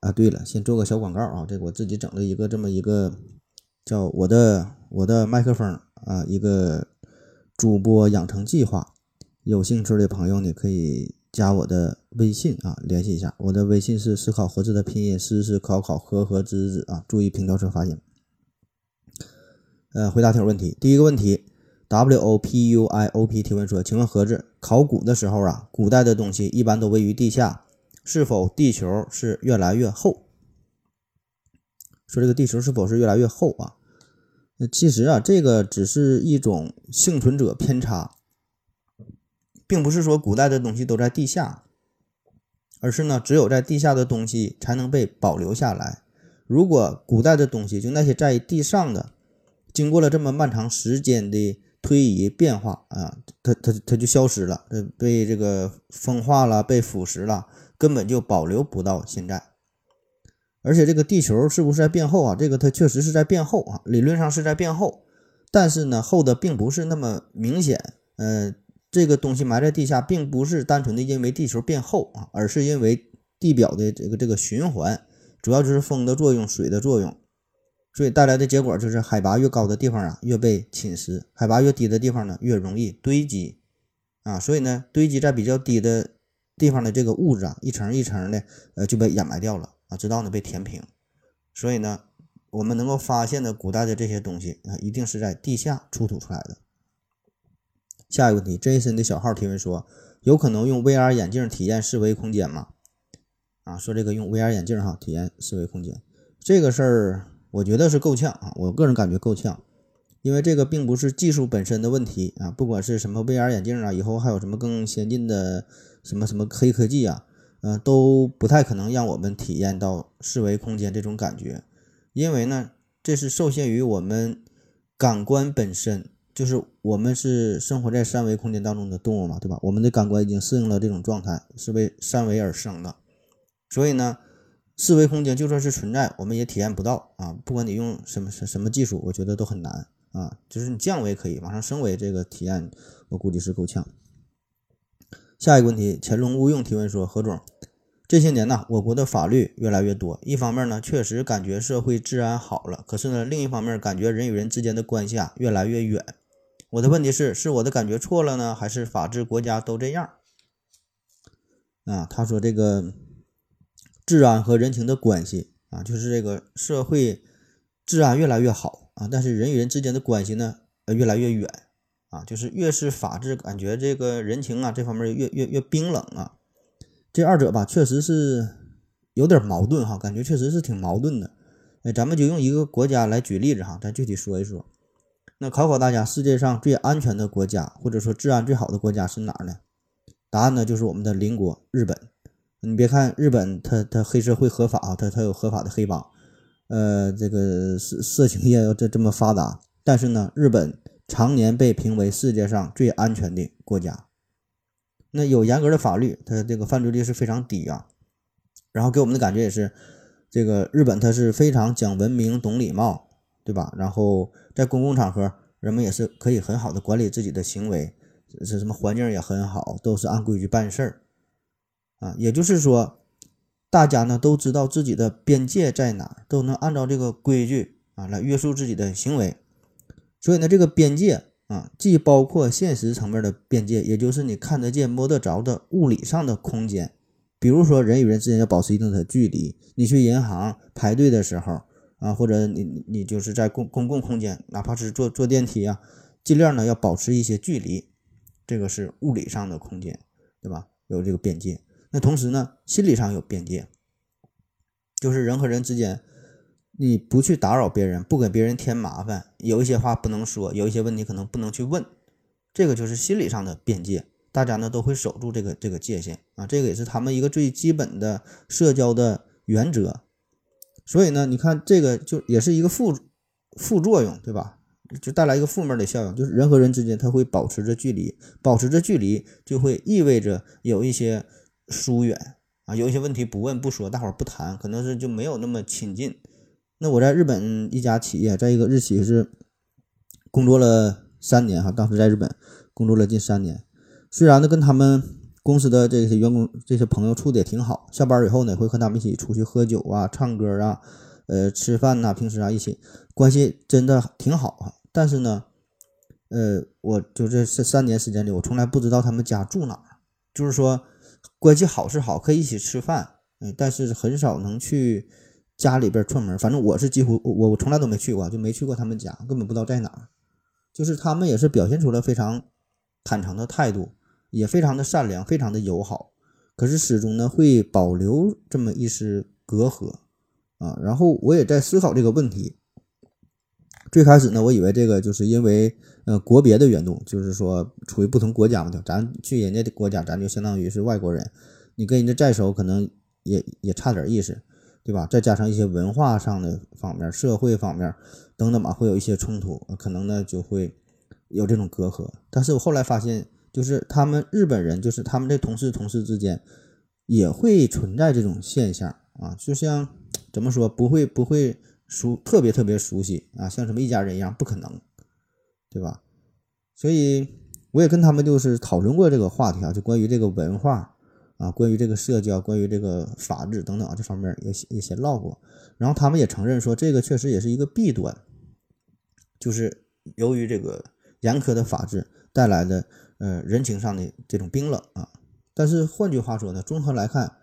啊，对了，先做个小广告啊，这我自己整了一个这么一个叫我的我的麦克风啊，一个主播养成计划。有兴趣的朋友呢，可以加我的微信啊，联系一下。我的微信是思考盒子的拼音，思思考考和和子子啊，注意平调车发音。呃，回答听友问题。第一个问题，W O P U I O P 提问说：“请问盒子，考古的时候啊，古代的东西一般都位于地下，是否地球是越来越厚？”说这个地球是否是越来越厚啊？那其实啊，这个只是一种幸存者偏差，并不是说古代的东西都在地下，而是呢，只有在地下的东西才能被保留下来。如果古代的东西就那些在地上的，经过了这么漫长时间的推移变化啊，它它它就消失了，被这个风化了，被腐蚀了，根本就保留不到现在。而且这个地球是不是在变厚啊？这个它确实是在变厚啊，理论上是在变厚，但是呢，厚的并不是那么明显。呃，这个东西埋在地下，并不是单纯的因为地球变厚啊，而是因为地表的这个这个循环，主要就是风的作用、水的作用。所以带来的结果就是，海拔越高的地方啊，越被侵蚀；海拔越低的地方呢，越容易堆积啊。所以呢，堆积在比较低的地方的这个物质啊，一层一层的，呃，就被掩埋掉了啊，直到呢被填平。所以呢，我们能够发现的古代的这些东西啊，一定是在地下出土出来的。下一个问题，Jason 的小号提问说，有可能用 VR 眼镜体验四维空间吗？啊，说这个用 VR 眼镜哈体验四维空间这个事儿。我觉得是够呛啊，我个人感觉够呛，因为这个并不是技术本身的问题啊，不管是什么 VR 眼镜啊，以后还有什么更先进的什么什么黑科技啊，呃，都不太可能让我们体验到四维空间这种感觉，因为呢，这是受限于我们感官本身，就是我们是生活在三维空间当中的动物嘛，对吧？我们的感官已经适应了这种状态，是为三维而生的，所以呢。四维空间就算是存在，我们也体验不到啊！不管你用什么什什么技术，我觉得都很难啊。就是你降维可以，往上升维这个体验，我估计是够呛。下一个问题，乾隆勿用提问说：何总，这些年呢，我国的法律越来越多，一方面呢，确实感觉社会治安好了，可是呢，另一方面感觉人与人之间的关系啊越来越远。我的问题是，是我的感觉错了呢，还是法治国家都这样？啊，他说这个。治安和人情的关系啊，就是这个社会治安越来越好啊，但是人与人之间的关系呢，呃，越来越远啊，就是越是法治，感觉这个人情啊这方面越越越冰冷啊。这二者吧，确实是有点矛盾哈，感觉确实是挺矛盾的。哎，咱们就用一个国家来举例子哈，咱具体说一说。那考考大家，世界上最安全的国家，或者说治安最好的国家是哪儿呢？答案呢，就是我们的邻国日本。你别看日本，它它黑社会合法啊，它它有合法的黑帮，呃，这个色色情业这这么发达，但是呢，日本常年被评为世界上最安全的国家。那有严格的法律，它这个犯罪率是非常低啊。然后给我们的感觉也是，这个日本它是非常讲文明、懂礼貌，对吧？然后在公共场合，人们也是可以很好的管理自己的行为，是什么环境也很好，都是按规矩办事儿。啊，也就是说，大家呢都知道自己的边界在哪，都能按照这个规矩啊来约束自己的行为。所以呢，这个边界啊，既包括现实层面的边界，也就是你看得见、摸得着的物理上的空间。比如说，人与人之间要保持一定的距离。你去银行排队的时候啊，或者你你就是在公公共空间，哪怕是坐坐电梯啊，尽量呢要保持一些距离。这个是物理上的空间，对吧？有这个边界。那同时呢，心理上有边界，就是人和人之间，你不去打扰别人，不给别人添麻烦，有一些话不能说，有一些问题可能不能去问，这个就是心理上的边界。大家呢都会守住这个这个界限啊，这个也是他们一个最基本的社交的原则。所以呢，你看这个就也是一个副副作用，对吧？就带来一个负面的效应，就是人和人之间他会保持着距离，保持着距离就会意味着有一些疏远啊，有一些问题不问不说，大伙儿不谈，可能是就没有那么亲近。那我在日本一家企业，在一个日企是工作了三年哈，当时在日本工作了近三年，虽然呢跟他们公司的这些员工、这些朋友处的也挺好，下班以后呢会和他们一起出去喝酒啊、唱歌啊、呃吃饭呐，平时啊一起关系真的挺好啊。但是呢，呃，我就这这三年时间里，我从来不知道他们家住哪儿。就是说，关系好是好，可以一起吃饭，嗯，但是很少能去家里边串门。反正我是几乎我我从来都没去过，就没去过他们家，根本不知道在哪儿。就是他们也是表现出了非常坦诚的态度，也非常的善良，非常的友好。可是始终呢会保留这么一丝隔阂啊。然后我也在思考这个问题。最开始呢，我以为这个就是因为呃国别的缘故，就是说处于不同国家嘛，咱去人家的国家，咱就相当于是外国人，你跟人家再熟，可能也也差点意思，对吧？再加上一些文化上的方面、社会方面等等吧，会有一些冲突，可能呢就会有这种隔阂。但是我后来发现，就是他们日本人，就是他们的同事同事之间也会存在这种现象啊，就像怎么说，不会不会。熟特别特别熟悉啊，像什么一家人一样，不可能，对吧？所以我也跟他们就是讨论过这个话题啊，就关于这个文化啊，关于这个社交，关于这个法治等等啊，这方面也也先唠过。然后他们也承认说，这个确实也是一个弊端，就是由于这个严苛的法治带来的呃人情上的这种冰冷啊。但是换句话说呢，综合来看，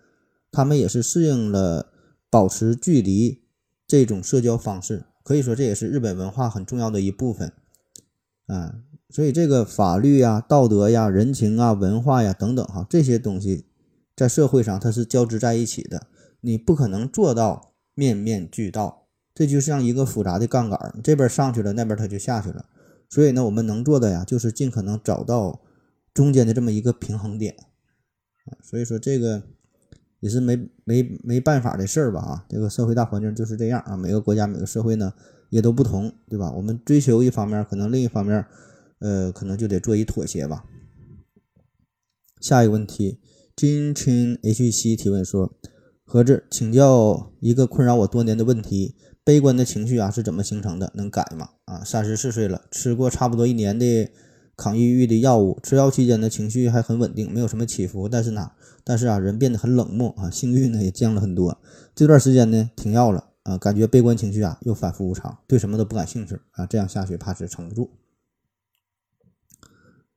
他们也是适应了保持距离。这种社交方式可以说这也是日本文化很重要的一部分，啊，所以这个法律呀、道德呀、人情啊、文化呀等等哈，这些东西在社会上它是交织在一起的，你不可能做到面面俱到，这就像一个复杂的杠杆，这边上去了，那边它就下去了。所以呢，我们能做的呀，就是尽可能找到中间的这么一个平衡点，啊，所以说这个。也是没没没办法的事儿吧啊，这个社会大环境就是这样啊，每个国家每个社会呢也都不同，对吧？我们追求一方面，可能另一方面，呃，可能就得做一妥协吧。下一个问题，金青 HC 提问说：何志，请教一个困扰我多年的问题，悲观的情绪啊是怎么形成的？能改吗？啊，三十四岁了，吃过差不多一年的抗抑郁的药物，吃药期间的情绪还很稳定，没有什么起伏，但是呢？但是啊，人变得很冷漠啊，性欲呢也降了很多。这段时间呢，停药了啊，感觉悲观情绪啊又反复无常，对什么都不感兴趣啊。这样下去怕是撑不住。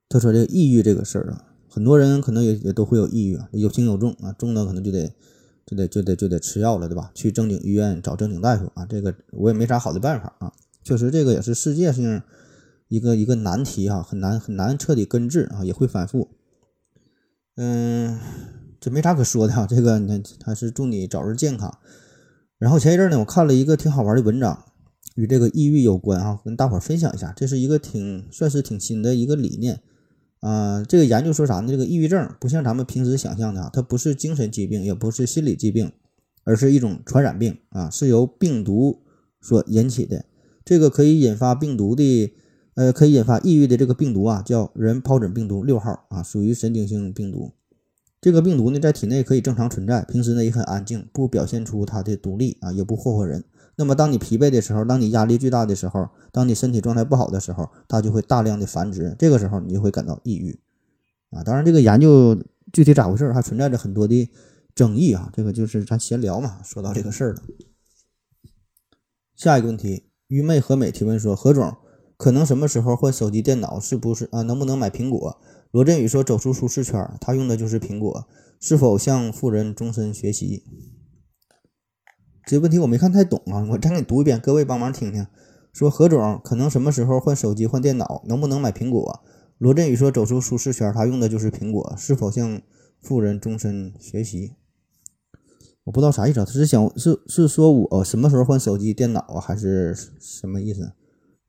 他说这个抑郁这个事儿啊，很多人可能也也都会有抑郁啊，有轻有重啊，重的可能就得就得就得就得吃药了，对吧？去正经医院找正经大夫啊。这个我也没啥好的办法啊。确实，这个也是世界性一个一个难题哈，很难很难彻底根治啊，也会反复。嗯。这没啥可说的哈，这个你还是祝你早日健康。然后前一阵呢，我看了一个挺好玩的文章，与这个抑郁有关啊，跟大伙儿分享一下。这是一个挺算是挺新的一个理念啊。这个研究说啥呢？这个抑郁症不像咱们平时想象的啊，它不是精神疾病，也不是心理疾病，而是一种传染病啊，是由病毒所引起的。这个可以引发病毒的，呃，可以引发抑郁的这个病毒啊，叫人疱疹病毒六号啊，属于神经性病毒。这个病毒呢，在体内可以正常存在，平时呢也很安静，不表现出它的毒力啊，也不霍霍人。那么，当你疲惫的时候，当你压力巨大的时候，当你身体状态不好的时候，它就会大量的繁殖。这个时候，你就会感到抑郁啊。当然，这个研究具体咋回事，还存在着很多的争议啊。这个就是咱闲聊嘛，说到这个事儿了。下一个问题，愚昧和美提问说：何总，可能什么时候换手机、电脑？是不是啊？能不能买苹果？罗振宇说：“走出舒适圈，他用的就是苹果。是否向富人终身学习？这问题我没看太懂啊，我再给你读一遍，各位帮忙听听。说何总可能什么时候换手机、换电脑？能不能买苹果？罗振宇说：走出舒适圈，他用的就是苹果。是否向富人终身学习？我不知道啥意思，他是想是是说我什么时候换手机、电脑啊，还是什么意思？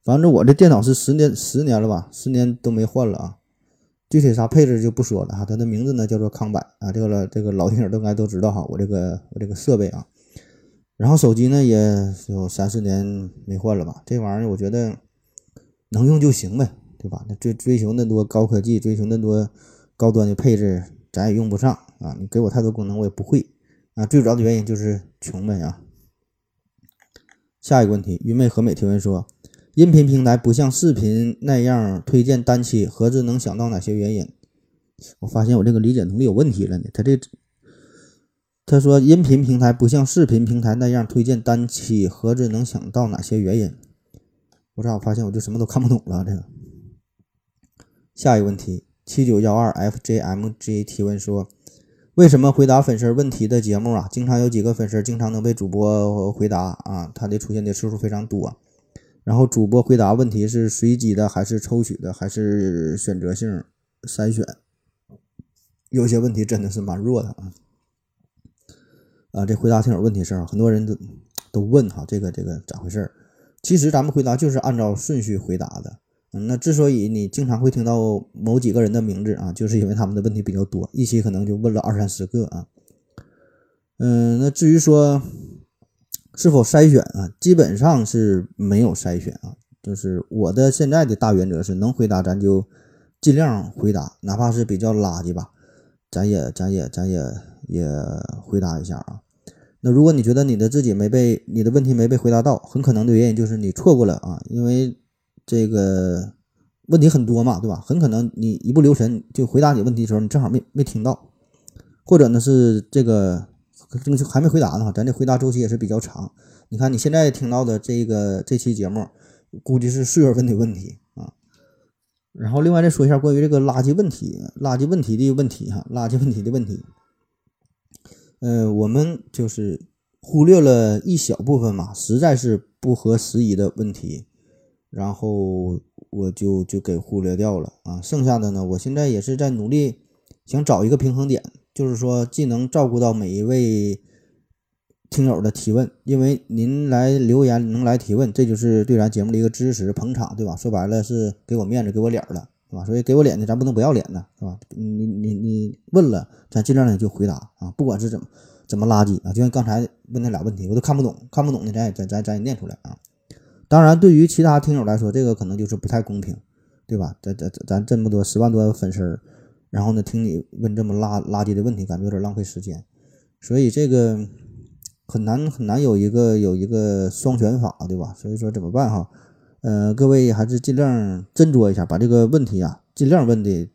反正我这电脑是十年十年了吧，十年都没换了啊。”具体啥配置就不说了哈，它的名字呢叫做康柏啊，这个这个老听友都应该都知道哈，我这个我这个设备啊，然后手机呢也有三四年没换了吧，这玩意儿我觉得能用就行呗，对吧？那追追求那多高科技，追求那多高端的配置，咱也用不上啊。你给我太多功能，我也不会啊。最主要的原因就是穷呗啊。下一个问题，愚昧和美提问说，音频平台不像视频那样推荐单期，何子能想到哪些原因？我发现我这个理解能力有问题了呢。他这他说音频平台不像视频平台那样推荐单期，何子能想到哪些原因？我咋我发现我就什么都看不懂了？这个下一个问题，七九幺二 fjmg 提问说。为什么回答粉丝问题的节目啊，经常有几个粉丝经常能被主播回答啊？他的出现的次数非常多。然后主播回答问题是随机的，还是抽取的，还是选择性筛选？有些问题真的是蛮弱的啊。啊，这回答听友问题事儿，很多人都都问哈，这个这个咋回事？其实咱们回答就是按照顺序回答的。嗯，那之所以你经常会听到某几个人的名字啊，就是因为他们的问题比较多，一期可能就问了二三十个啊。嗯，那至于说是否筛选啊，基本上是没有筛选啊。就是我的现在的大原则是，能回答咱就尽量回答，哪怕是比较垃圾吧，咱也咱也咱也也回答一下啊。那如果你觉得你的自己没被你的问题没被回答到，很可能的原因就是你错过了啊，因为。这个问题很多嘛，对吧？很可能你一不留神就回答你问题的时候，你正好没没听到，或者呢是这个这个还没回答呢，咱这回答周期也是比较长。你看你现在听到的这个这期节目，估计是四月份的问题啊。然后另外再说一下关于这个垃圾问题、垃圾问题的问题哈，垃圾问题的问题，呃，我们就是忽略了一小部分嘛，实在是不合时宜的问题。然后我就就给忽略掉了啊，剩下的呢，我现在也是在努力想找一个平衡点，就是说既能照顾到每一位听友的提问，因为您来留言能来提问，这就是对咱节目的一个支持捧场，对吧？说白了是给我面子，给我脸了，是吧？所以给我脸的，咱不能不要脸的，是吧？你你你问了，咱尽量的就回答啊，不管是怎么怎么垃圾啊，就像刚才问那俩问题，我都看不懂，看不懂的咱也咱咱咱也念出来啊。当然，对于其他听友来说，这个可能就是不太公平，对吧？咱咱咱这么多十万多粉丝儿，然后呢，听你问这么垃垃圾的问题，感觉有点浪费时间，所以这个很难很难有一个有一个双全法，对吧？所以说怎么办哈？呃，各位还是尽量斟酌一下，把这个问题啊尽量问的，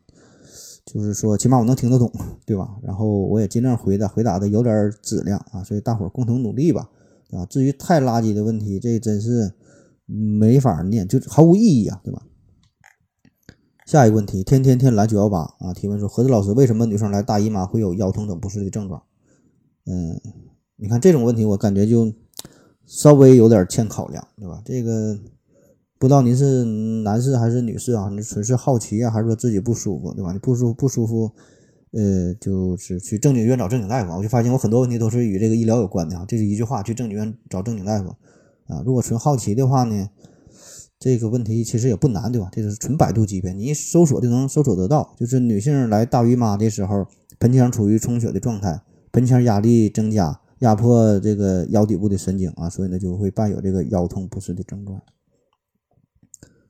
就是说起码我能听得懂，对吧？然后我也尽量回答回答的有点质量啊，所以大伙共同努力吧，啊，至于太垃圾的问题，这真是。没法念，就毫无意义啊，对吧？下一个问题，天天天蓝九幺八啊，提问说，何子老师，为什么女生来大姨妈会有腰痛等不适的症状？嗯，你看这种问题，我感觉就稍微有点欠考量，对吧？这个不知道您是男士还是女士啊？你纯是好奇啊，还是说自己不舒服，对吧？你不舒服不舒服，呃，就是去正经医院找正经大夫。我就发现我很多问题都是与这个医疗有关的啊，这是一句话，去正经医院找正经大夫。啊，如果纯好奇的话呢，这个问题其实也不难，对吧？这是纯百度级别，你一搜索就能搜索得到。就是女性来大姨妈的时候，盆腔处于充血的状态，盆腔压力增加，压迫这个腰底部的神经啊，所以呢就会伴有这个腰痛不适的症状。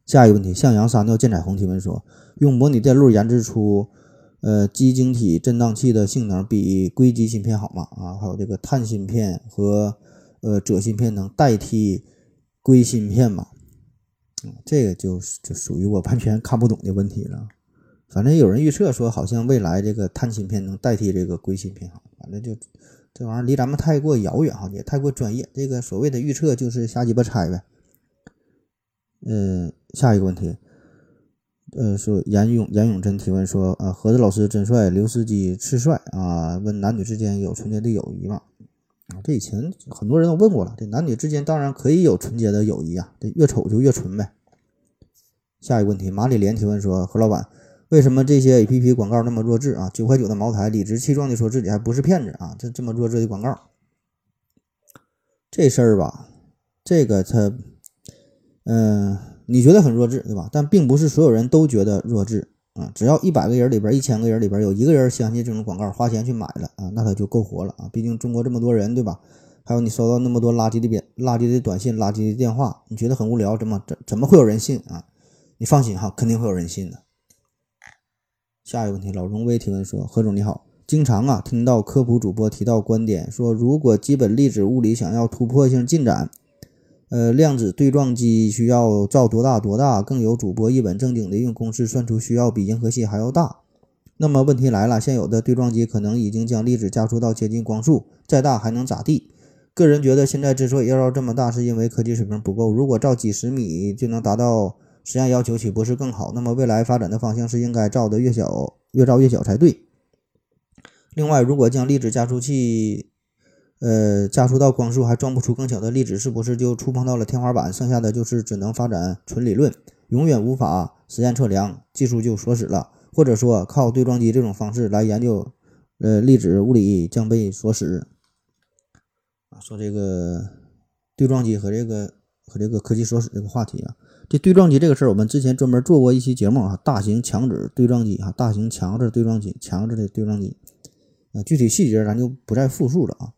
下一个问题，向阳撒尿见彩虹提问说，用模拟电路研制出呃基晶体振荡器的性能比硅基芯片好吗？啊，还有这个碳芯片和。呃，锗芯片能代替硅芯片吗？这个就就属于我完全看不懂的问题了。反正有人预测说，好像未来这个碳芯片能代替这个硅芯片哈。反正就这玩意儿离咱们太过遥远哈，也太过专业。这个所谓的预测就是瞎鸡巴猜呗。嗯，下一个问题，呃，说严永严永真提问说，呃，何子老师真帅，刘司机次帅啊？问男女之间有纯洁的友谊吗？啊，这以前很多人都问过了，这男女之间当然可以有纯洁的友谊啊，这越丑就越纯呗。下一个问题，马里莲提问说：何老板，为什么这些 A P P 广告那么弱智啊？九块九的茅台，理直气壮的说自己还不是骗子啊？这这么弱智的广告，这事儿吧，这个他，嗯，你觉得很弱智对吧？但并不是所有人都觉得弱智。啊，只要一百个人里边，一千个人里边有一个人相信这种广告，花钱去买了啊，那他就够活了啊！毕竟中国这么多人，对吧？还有你收到那么多垃圾的短垃圾的短信、垃圾的电话，你觉得很无聊，怎么怎怎么会有人信啊？你放心哈，肯定会有人信的。下一个问题，老荣威提问说：何总你好，经常啊听到科普主播提到观点，说如果基本粒子物理想要突破性进展，呃，量子对撞机需要造多大多大？更有主播一本正经的用公式算出需要比银河系还要大。那么问题来了，现有的对撞机可能已经将粒子加速到接近光速，再大还能咋地？个人觉得，现在之所以要造这么大，是因为科技水平不够。如果造几十米就能达到实验要求，岂不是更好？那么未来发展的方向是应该造的越小，越造越小才对。另外，如果将粒子加速器，呃，加速到光速还装不出更小的粒子，是不是就触碰到了天花板？剩下的就是只能发展纯理论，永远无法实验测量，技术就锁死了。或者说，靠对撞机这种方式来研究，呃，粒子物理将被锁死。啊说这个对撞机和这个和这个科技锁死这个话题啊，这对撞机这个事儿，我们之前专门做过一期节目啊，大型强子对撞机啊，大型强子对撞机，强子的对撞机啊，具体细节咱就不再复述了啊。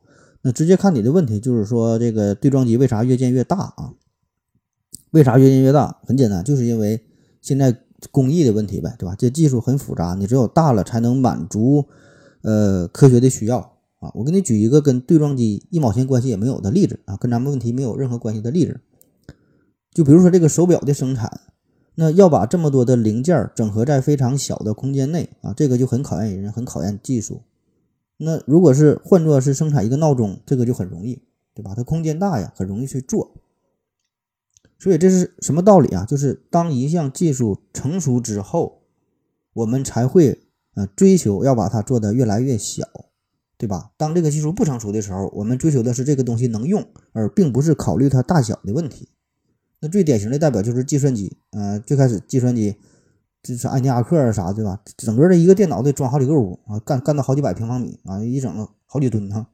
那直接看你的问题，就是说这个对撞机为啥越建越大啊？为啥越建越大？很简单，就是因为现在工艺的问题呗，对吧？这技术很复杂，你只有大了才能满足呃科学的需要。啊，我给你举一个跟对撞机一毛钱关系也没有的例子啊，跟咱们问题没有任何关系的例子。就比如说这个手表的生产，那要把这么多的零件整合在非常小的空间内啊，这个就很考验人，很考验技术。那如果是换作是生产一个闹钟，这个就很容易，对吧？它空间大呀，很容易去做。所以这是什么道理啊？就是当一项技术成熟之后，我们才会呃追求要把它做得越来越小。对吧？当这个技术不成熟的时候，我们追求的是这个东西能用，而并不是考虑它大小的问题。那最典型的代表就是计算机，呃，最开始计算机就是安尼亚克啥，对吧？整个的一个电脑得装好几个屋啊，干干到好几百平方米啊，一整好几吨哈。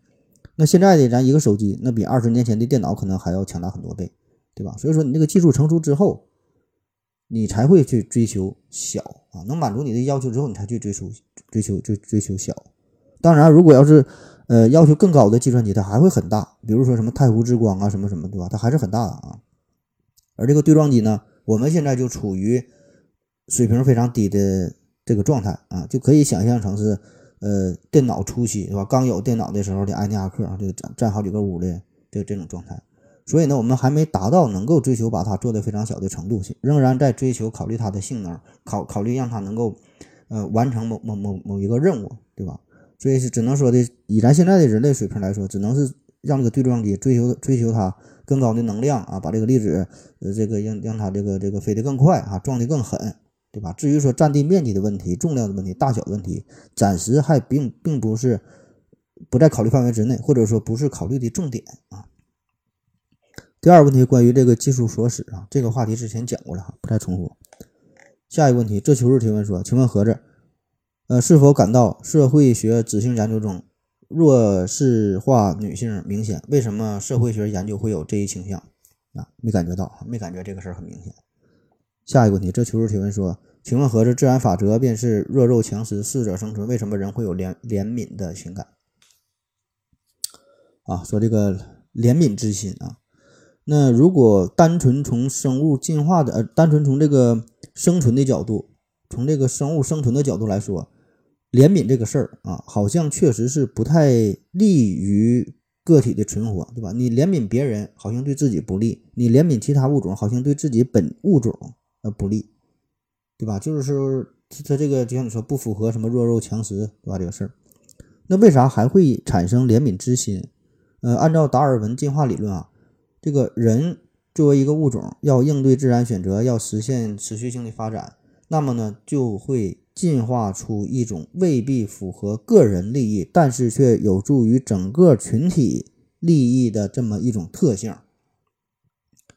那现在的咱一个手机，那比二十年前的电脑可能还要强大很多倍，对吧？所以说你这个技术成熟之后，你才会去追求小啊，能满足你的要求之后，你才去追求追求追追求小。当然，如果要是，呃，要求更高的计算机，它还会很大，比如说什么太湖之光啊，什么什么，对吧？它还是很大的啊。而这个对撞机呢，我们现在就处于水平非常低的这个状态啊，就可以想象成是，呃，电脑初期，对吧？刚有电脑的时候的安尼亚克啊，这个占占好几个屋的这这种状态。所以呢，我们还没达到能够追求把它做的非常小的程度，仍然在追求考虑它的性能，考考虑让它能够，呃，完成某某某某一个任务，对吧？所以是只能说的，以咱现在的人类水平来说，只能是让这个对撞机追求追求它更高的能量啊，把这个粒子呃这个让让它这个这个飞得更快啊，撞得更狠，对吧？至于说占地面积的问题、重量的问题、大小的问题，暂时还并并不是不在考虑范围之内，或者说不是考虑的重点啊。第二个问题关于这个技术所使啊，这个话题之前讲过了哈，不再重复。下一个问题，这球是提问说，请问盒子？呃，是否感到社会学子性研究中弱势化女性明显？为什么社会学研究会有这一倾向？啊，没感觉到，没感觉这个事儿很明显。下一个问题，这求助提问说，请问何是自然法则便是弱肉强食，适者生存？为什么人会有怜怜悯的情感？啊，说这个怜悯之心啊，那如果单纯从生物进化的，呃，单纯从这个生存的角度，从这个生物生存的角度来说。怜悯这个事儿啊，好像确实是不太利于个体的存活，对吧？你怜悯别人，好像对自己不利；你怜悯其他物种，好像对自己本物种呃不利，对吧？就是说，它这个就像你说，不符合什么弱肉强食，对吧？这个事儿，那为啥还会产生怜悯之心？呃，按照达尔文进化理论啊，这个人作为一个物种，要应对自然选择，要实现持续性的发展，那么呢，就会。进化出一种未必符合个人利益，但是却有助于整个群体利益的这么一种特性。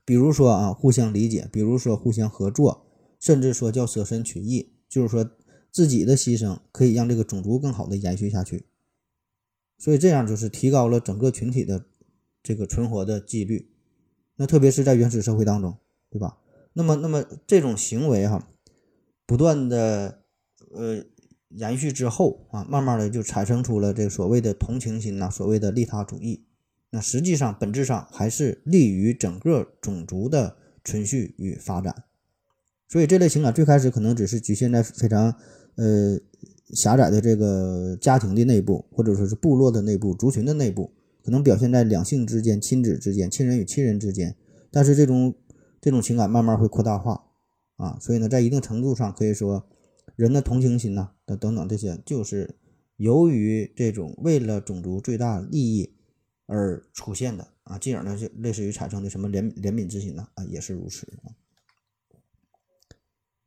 比如说啊，互相理解；比如说互相合作，甚至说叫舍身取义，就是说自己的牺牲可以让这个种族更好的延续下去。所以这样就是提高了整个群体的这个存活的几率。那特别是在原始社会当中，对吧？那么，那么这种行为哈，不断的。呃，延续之后啊，慢慢的就产生出了这个所谓的同情心呐，所谓的利他主义那实际上本质上还是利于整个种族的存续与发展。所以这类情感最开始可能只是局限在非常呃狭窄的这个家庭的内部，或者说是部落的内部、族群的内部，可能表现在两性之间、亲子之间、亲人与亲人之间。但是这种这种情感慢慢会扩大化啊，所以呢，在一定程度上可以说，人的同情心呐，等等等这些，就是由于这种为了种族最大利益而出现的啊，进而呢就类似于产生的什么怜怜悯之心呢啊，也是如此啊。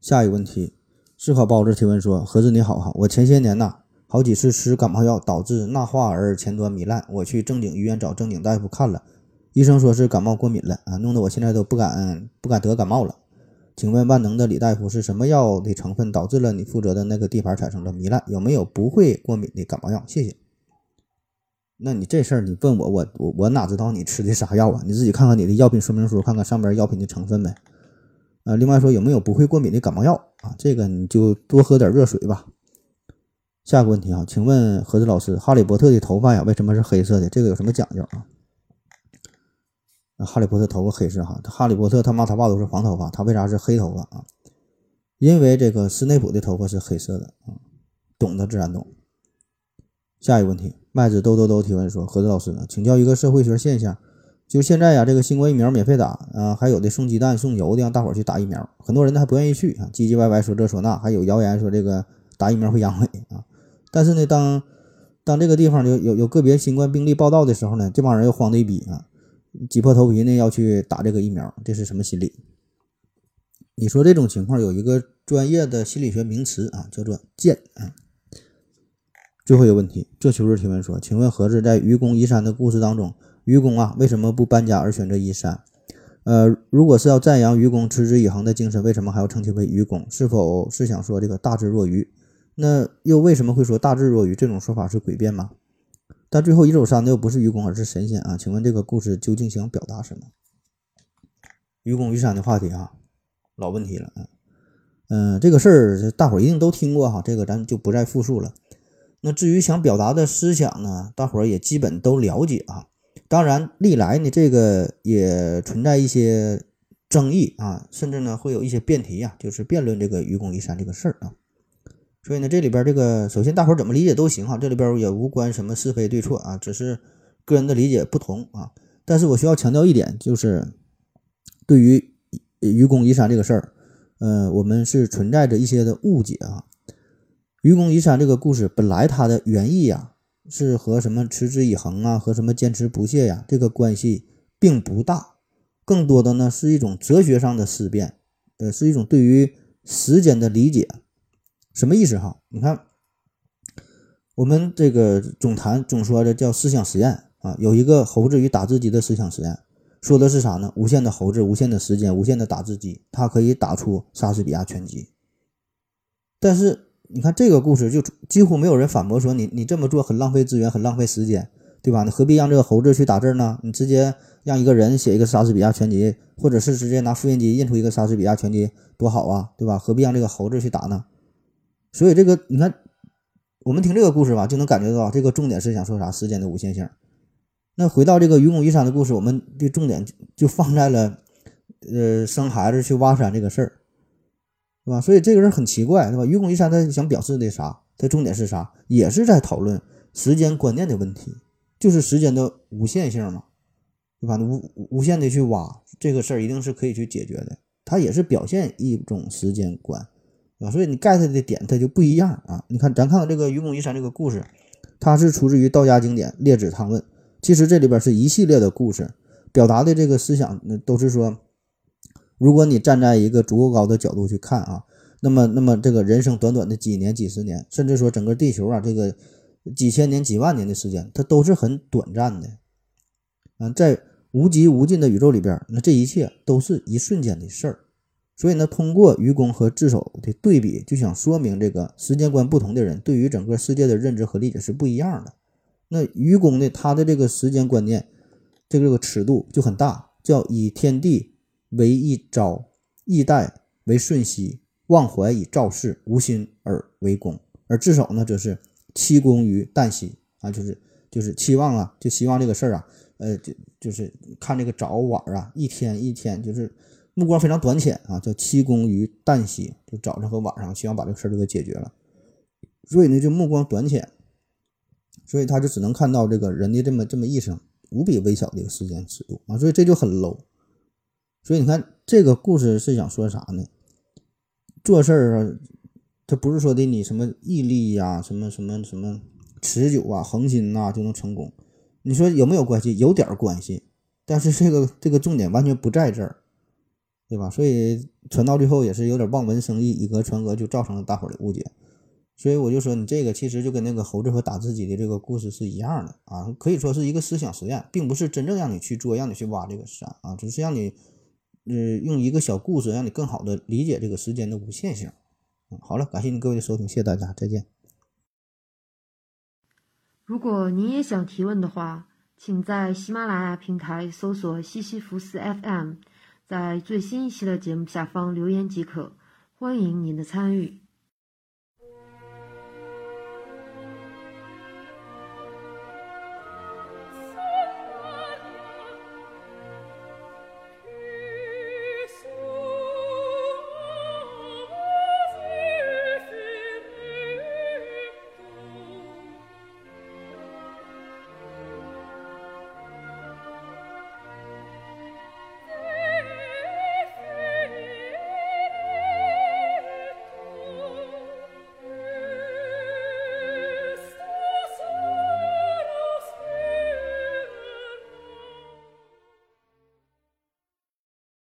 下一个问题，思考包子提问说：“何子你好哈，我前些年呐，好几次吃感冒药导致钠化儿前端糜烂，我去正经医院找正经大夫看了，医生说是感冒过敏了啊，弄得我现在都不敢不敢得感冒了。请问万能的李大夫是什么药的成分导致了你负责的那个地盘产生了糜烂？有没有不会过敏的感冒药？谢谢。那你这事儿你问我，我我我哪知道你吃的啥药啊？你自己看看你的药品说明书，看看上边药品的成分呗。”啊，另外说有没有不会过敏的感冒药啊？这个你就多喝点热水吧。下一个问题啊，请问何子老师，哈利波特的头发呀为什么是黑色的？这个有什么讲究啊？哈利波特头发黑色哈，哈利波特他妈他爸都是黄头发，他为啥是黑头发啊？因为这个斯内普的头发是黑色的啊，懂的自然懂。下一个问题，麦子兜兜兜提问说，何子老师呢，请教一个社会学现象。就是现在呀，这个新冠疫苗免费打啊，还有的送鸡蛋、送油的，让大伙儿去打疫苗。很多人呢还不愿意去啊，唧唧歪歪说这说那，还有谣言说这个打疫苗会阳痿啊。但是呢，当当这个地方有有有个别新冠病例报道的时候呢，这帮人又慌的一逼啊，挤破头皮呢要去打这个疫苗，这是什么心理？你说这种情况有一个专业的心理学名词啊，叫做贱啊。最后一个问题，这求是提问说，请问何子在愚公移山的故事当中？愚公啊，为什么不搬家而选择移山？呃，如果是要赞扬愚公持之以恒的精神，为什么还要称其为愚公？是否是想说这个大智若愚？那又为什么会说大智若愚？这种说法是诡辩吗？但最后移走山的又不是愚公，而是神仙啊？请问这个故事究竟想表达什么？愚公移山的话题啊，老问题了啊。嗯，这个事儿大伙儿一定都听过哈，这个咱就不再复述了。那至于想表达的思想呢，大伙儿也基本都了解啊。当然，历来呢，这个也存在一些争议啊，甚至呢会有一些辩题啊，就是辩论这个愚公移山这个事儿啊。所以呢，这里边这个首先大伙儿怎么理解都行哈，这里边也无关什么是非对错啊，只是个人的理解不同啊。但是我需要强调一点，就是对于愚公移山这个事儿，呃，我们是存在着一些的误解啊。愚公移山这个故事本来它的原意呀。是和什么持之以恒啊，和什么坚持不懈呀，这个关系并不大，更多的呢是一种哲学上的思辨，呃，是一种对于时间的理解。什么意思哈？你看，我们这个总谈总说的叫思想实验啊，有一个猴子与打字机的思想实验，说的是啥呢？无限的猴子，无限的时间，无限的打字机，它可以打出莎士比亚全集，但是。你看这个故事，就几乎没有人反驳说你你这么做很浪费资源，很浪费时间，对吧？你何必让这个猴子去打字呢？你直接让一个人写一个莎士比亚全集，或者是直接拿复印机印出一个莎士比亚全集，多好啊，对吧？何必让这个猴子去打呢？所以这个你看，我们听这个故事吧，就能感觉到这个重点是想说啥？时间的无限性。那回到这个愚公移山的故事，我们的重点就放在了呃生孩子去挖山这个事儿。对吧？所以这个人很奇怪，对吧？愚公移山他想表示的啥？他重点是啥？也是在讨论时间观念的问题，就是时间的无限性嘛，对吧？无无限的去挖这个事儿，一定是可以去解决的。它也是表现一种时间观，啊，所以你 get 的点它就不一样啊。你看，咱看看这个愚公移山这个故事，它是出自于道家经典《列子汤问》，其实这里边是一系列的故事，表达的这个思想，那都是说。如果你站在一个足够高的角度去看啊，那么，那么这个人生短短的几年、几十年，甚至说整个地球啊，这个几千年、几万年的时间，它都是很短暂的。嗯，在无极无尽的宇宙里边，那这一切都是一瞬间的事儿。所以呢，通过愚公和智叟的对比，就想说明这个时间观不同的人对于整个世界的认知和理解是不一样的。那愚公呢，他的这个时间观念，这个这个尺度就很大，叫以天地。为一朝，易代为瞬息，忘怀以造事，无心而为功。而智叟呢，则是期功于旦夕啊，就是就是期望啊，就希望这个事儿啊，呃，就就是看这个早晚啊，一天一天，就是目光非常短浅啊，叫期功于旦夕，就早上和晚上，希望把这个事儿都给解决了。所以呢，就目光短浅，所以他就只能看到这个人的这么这么一生无比微小的一个时间尺度啊，所以这就很 low。所以你看这个故事是想说啥呢？做事儿啊，他不是说的你什么毅力呀，什么什么什么持久啊、恒心呐就能成功。你说有没有关系？有点关系，但是这个这个重点完全不在这儿，对吧？所以传到最后也是有点望文生义，以讹传讹，就造成了大伙儿的误解。所以我就说，你这个其实就跟那个猴子和打自己的这个故事是一样的啊，可以说是一个思想实验，并不是真正让你去做，让你去挖这个山啊，只是让你，呃，用一个小故事让你更好的理解这个时间的无限性。嗯好了，感谢您各位的收听，谢谢大家，再见。如果您也想提问的话，请在喜马拉雅平台搜索西西弗斯 FM，在最新一期的节目下方留言即可，欢迎您的参与。